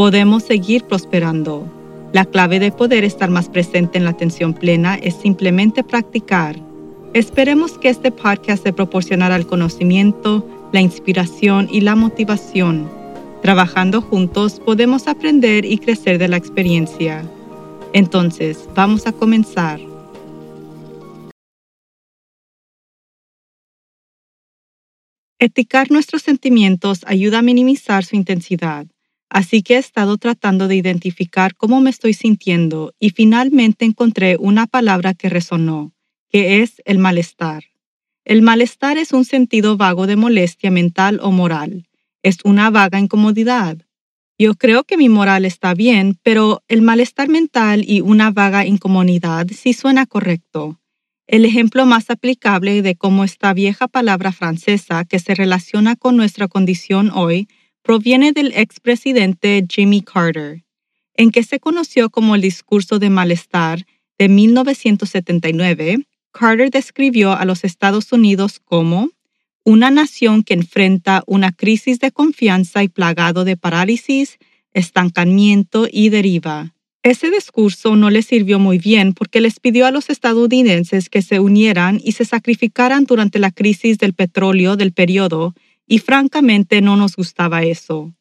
podemos seguir prosperando. La clave de poder estar más presente en la atención plena es simplemente practicar. Esperemos que este podcast te proporcionará el conocimiento, la inspiración y la motivación. Trabajando juntos podemos aprender y crecer de la experiencia. Entonces, vamos a comenzar. Eticar nuestros sentimientos ayuda a minimizar su intensidad. Así que he estado tratando de identificar cómo me estoy sintiendo y finalmente encontré una palabra que resonó, que es el malestar. El malestar es un sentido vago de molestia mental o moral. Es una vaga incomodidad. Yo creo que mi moral está bien, pero el malestar mental y una vaga incomodidad sí suena correcto. El ejemplo más aplicable de cómo esta vieja palabra francesa que se relaciona con nuestra condición hoy proviene del expresidente Jimmy Carter, en que se conoció como el discurso de malestar de 1979. Carter describió a los Estados Unidos como una nación que enfrenta una crisis de confianza y plagado de parálisis, estancamiento y deriva. Ese discurso no le sirvió muy bien porque les pidió a los estadounidenses que se unieran y se sacrificaran durante la crisis del petróleo del periodo y francamente no nos gustaba eso.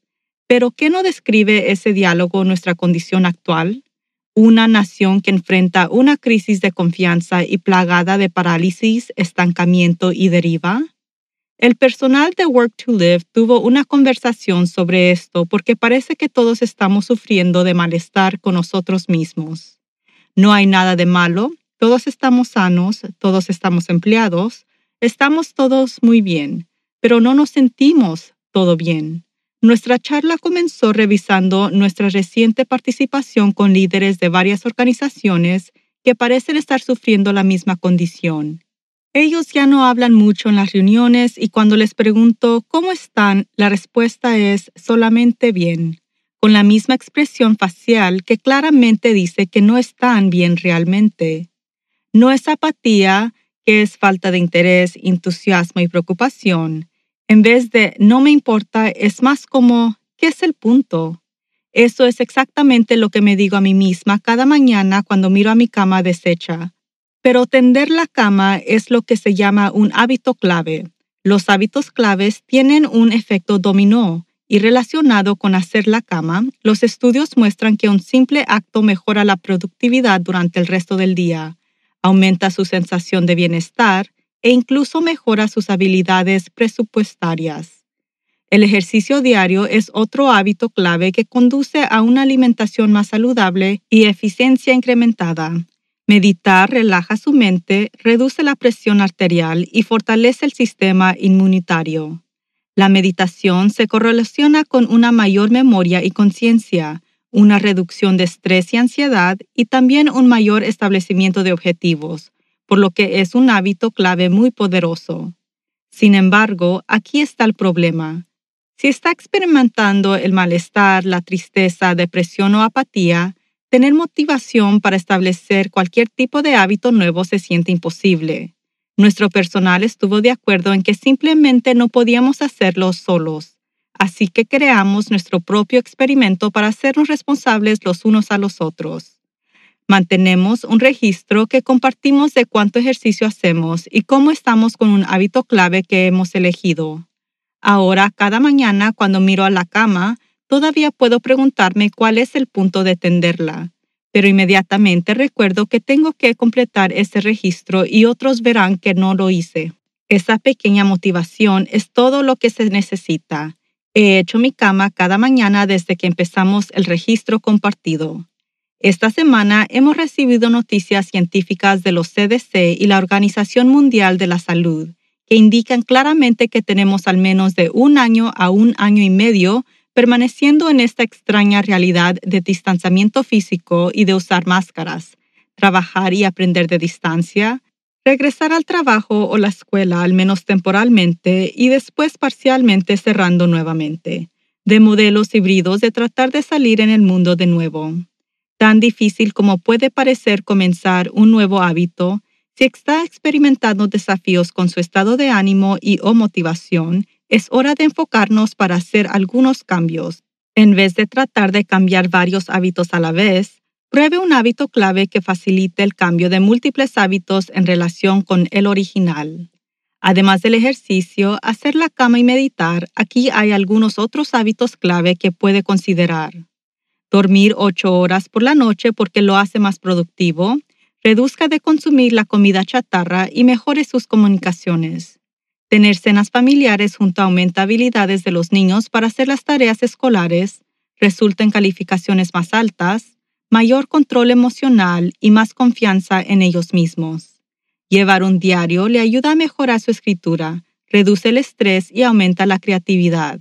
Pero ¿qué no describe ese diálogo nuestra condición actual? Una nación que enfrenta una crisis de confianza y plagada de parálisis, estancamiento y deriva. El personal de Work to Live tuvo una conversación sobre esto porque parece que todos estamos sufriendo de malestar con nosotros mismos. No hay nada de malo, todos estamos sanos, todos estamos empleados, estamos todos muy bien pero no nos sentimos todo bien. Nuestra charla comenzó revisando nuestra reciente participación con líderes de varias organizaciones que parecen estar sufriendo la misma condición. Ellos ya no hablan mucho en las reuniones y cuando les pregunto cómo están, la respuesta es solamente bien, con la misma expresión facial que claramente dice que no están bien realmente. No es apatía, que es falta de interés, entusiasmo y preocupación, en vez de no me importa, es más como, ¿qué es el punto? Eso es exactamente lo que me digo a mí misma cada mañana cuando miro a mi cama deshecha. Pero tender la cama es lo que se llama un hábito clave. Los hábitos claves tienen un efecto dominó y relacionado con hacer la cama, los estudios muestran que un simple acto mejora la productividad durante el resto del día, aumenta su sensación de bienestar e incluso mejora sus habilidades presupuestarias. El ejercicio diario es otro hábito clave que conduce a una alimentación más saludable y eficiencia incrementada. Meditar relaja su mente, reduce la presión arterial y fortalece el sistema inmunitario. La meditación se correlaciona con una mayor memoria y conciencia, una reducción de estrés y ansiedad y también un mayor establecimiento de objetivos, por lo que es un hábito clave muy poderoso. Sin embargo, aquí está el problema. Si está experimentando el malestar, la tristeza, depresión o apatía, tener motivación para establecer cualquier tipo de hábito nuevo se siente imposible. Nuestro personal estuvo de acuerdo en que simplemente no podíamos hacerlo solos, así que creamos nuestro propio experimento para hacernos responsables los unos a los otros. Mantenemos un registro que compartimos de cuánto ejercicio hacemos y cómo estamos con un hábito clave que hemos elegido. Ahora, cada mañana cuando miro a la cama, todavía puedo preguntarme cuál es el punto de tenderla, pero inmediatamente recuerdo que tengo que completar ese registro y otros verán que no lo hice. Esa pequeña motivación es todo lo que se necesita. He hecho mi cama cada mañana desde que empezamos el registro compartido. Esta semana hemos recibido noticias científicas de los CDC y la Organización Mundial de la Salud que indican claramente que tenemos al menos de un año a un año y medio permaneciendo en esta extraña realidad de distanciamiento físico y de usar máscaras, trabajar y aprender de distancia, regresar al trabajo o la escuela al menos temporalmente y después parcialmente cerrando nuevamente, de modelos híbridos de tratar de salir en el mundo de nuevo. Tan difícil como puede parecer comenzar un nuevo hábito, si está experimentando desafíos con su estado de ánimo y o motivación, es hora de enfocarnos para hacer algunos cambios. En vez de tratar de cambiar varios hábitos a la vez, pruebe un hábito clave que facilite el cambio de múltiples hábitos en relación con el original. Además del ejercicio, hacer la cama y meditar, aquí hay algunos otros hábitos clave que puede considerar. Dormir ocho horas por la noche porque lo hace más productivo. Reduzca de consumir la comida chatarra y mejore sus comunicaciones. Tener cenas familiares junto aumenta habilidades de los niños para hacer las tareas escolares, resulta en calificaciones más altas, mayor control emocional y más confianza en ellos mismos. Llevar un diario le ayuda a mejorar su escritura, reduce el estrés y aumenta la creatividad.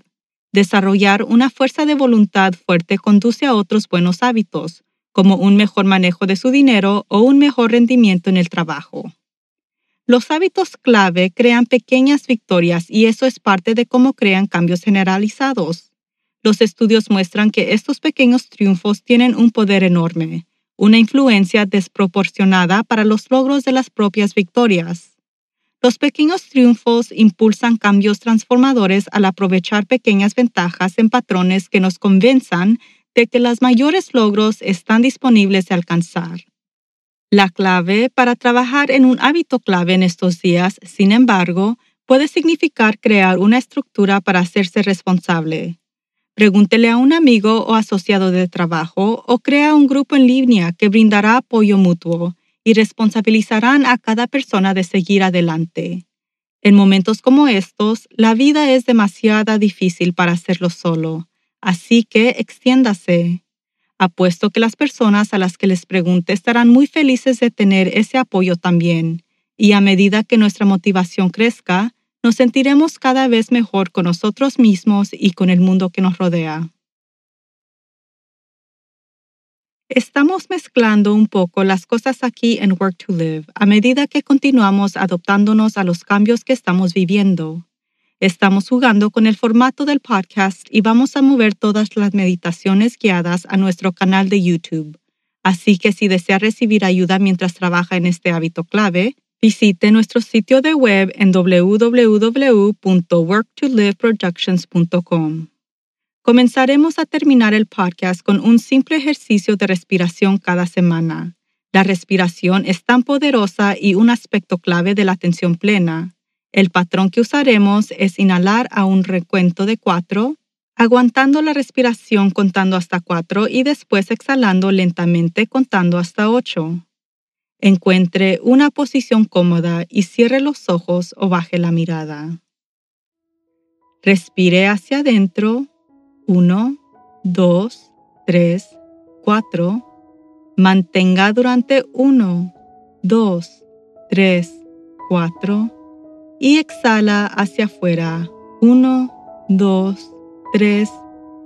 Desarrollar una fuerza de voluntad fuerte conduce a otros buenos hábitos, como un mejor manejo de su dinero o un mejor rendimiento en el trabajo. Los hábitos clave crean pequeñas victorias y eso es parte de cómo crean cambios generalizados. Los estudios muestran que estos pequeños triunfos tienen un poder enorme, una influencia desproporcionada para los logros de las propias victorias. Los pequeños triunfos impulsan cambios transformadores al aprovechar pequeñas ventajas en patrones que nos convenzan de que los mayores logros están disponibles de alcanzar. La clave para trabajar en un hábito clave en estos días, sin embargo, puede significar crear una estructura para hacerse responsable. Pregúntele a un amigo o asociado de trabajo o crea un grupo en línea que brindará apoyo mutuo y responsabilizarán a cada persona de seguir adelante. En momentos como estos, la vida es demasiado difícil para hacerlo solo, así que extiéndase. Apuesto que las personas a las que les pregunte estarán muy felices de tener ese apoyo también, y a medida que nuestra motivación crezca, nos sentiremos cada vez mejor con nosotros mismos y con el mundo que nos rodea. Estamos mezclando un poco las cosas aquí en Work to Live a medida que continuamos adoptándonos a los cambios que estamos viviendo. Estamos jugando con el formato del podcast y vamos a mover todas las meditaciones guiadas a nuestro canal de YouTube. Así que si desea recibir ayuda mientras trabaja en este hábito clave, visite nuestro sitio de web en www.worktoliveproductions.com. Comenzaremos a terminar el podcast con un simple ejercicio de respiración cada semana. La respiración es tan poderosa y un aspecto clave de la atención plena. El patrón que usaremos es inhalar a un recuento de cuatro, aguantando la respiración contando hasta cuatro y después exhalando lentamente contando hasta ocho. Encuentre una posición cómoda y cierre los ojos o baje la mirada. Respire hacia adentro. Uno, dos, tres, cuatro. Mantenga durante uno, dos, tres, cuatro y exhala hacia afuera. 1, 2, 3,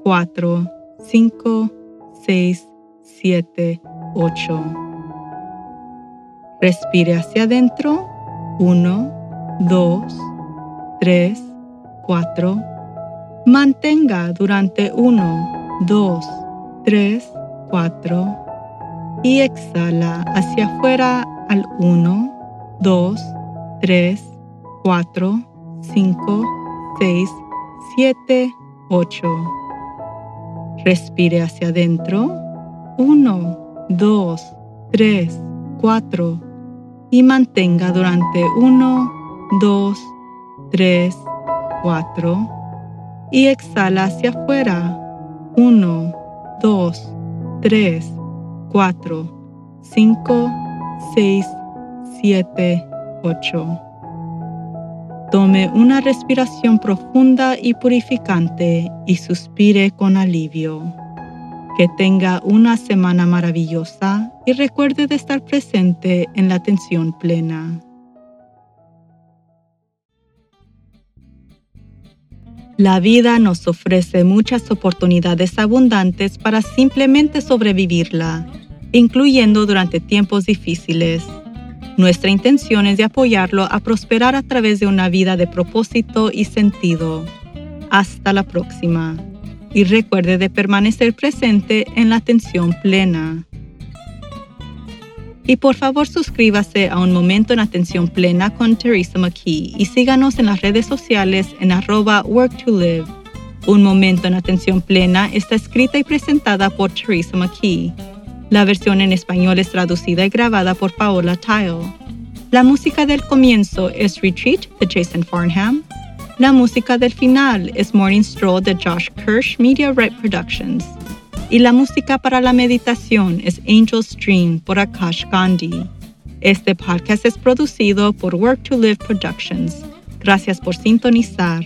4, 5, 6, 7, 8. Respire hacia adentro. 1, 2, 3, 4. Mantenga durante 1, 2, 3, 4. Y exhala hacia afuera al 1, 2, 3, 4, 5, 6, 7, 8. Respire hacia adentro. 1, 2, 3, 4. Y mantenga durante 1, 2, 3, 4. Y exhala hacia afuera. 1, 2, 3, 4, 5, 6, 7, 8. Tome una respiración profunda y purificante y suspire con alivio. Que tenga una semana maravillosa y recuerde de estar presente en la atención plena. La vida nos ofrece muchas oportunidades abundantes para simplemente sobrevivirla, incluyendo durante tiempos difíciles. Nuestra intención es de apoyarlo a prosperar a través de una vida de propósito y sentido. Hasta la próxima. Y recuerde de permanecer presente en la atención plena. Y por favor suscríbase a Un Momento en Atención Plena con Teresa McKee y síganos en las redes sociales en arroba work to live. Un Momento en Atención Plena está escrita y presentada por Teresa McKee. La versión en español es traducida y grabada por Paola Tile. La música del comienzo es Retreat de Jason Farnham. La música del final es Morning Stroll de Josh Kirsch Media Right Productions y la música para la meditación es Angel Stream por Akash Gandhi. Este podcast es producido por Work to Live Productions. Gracias por sintonizar.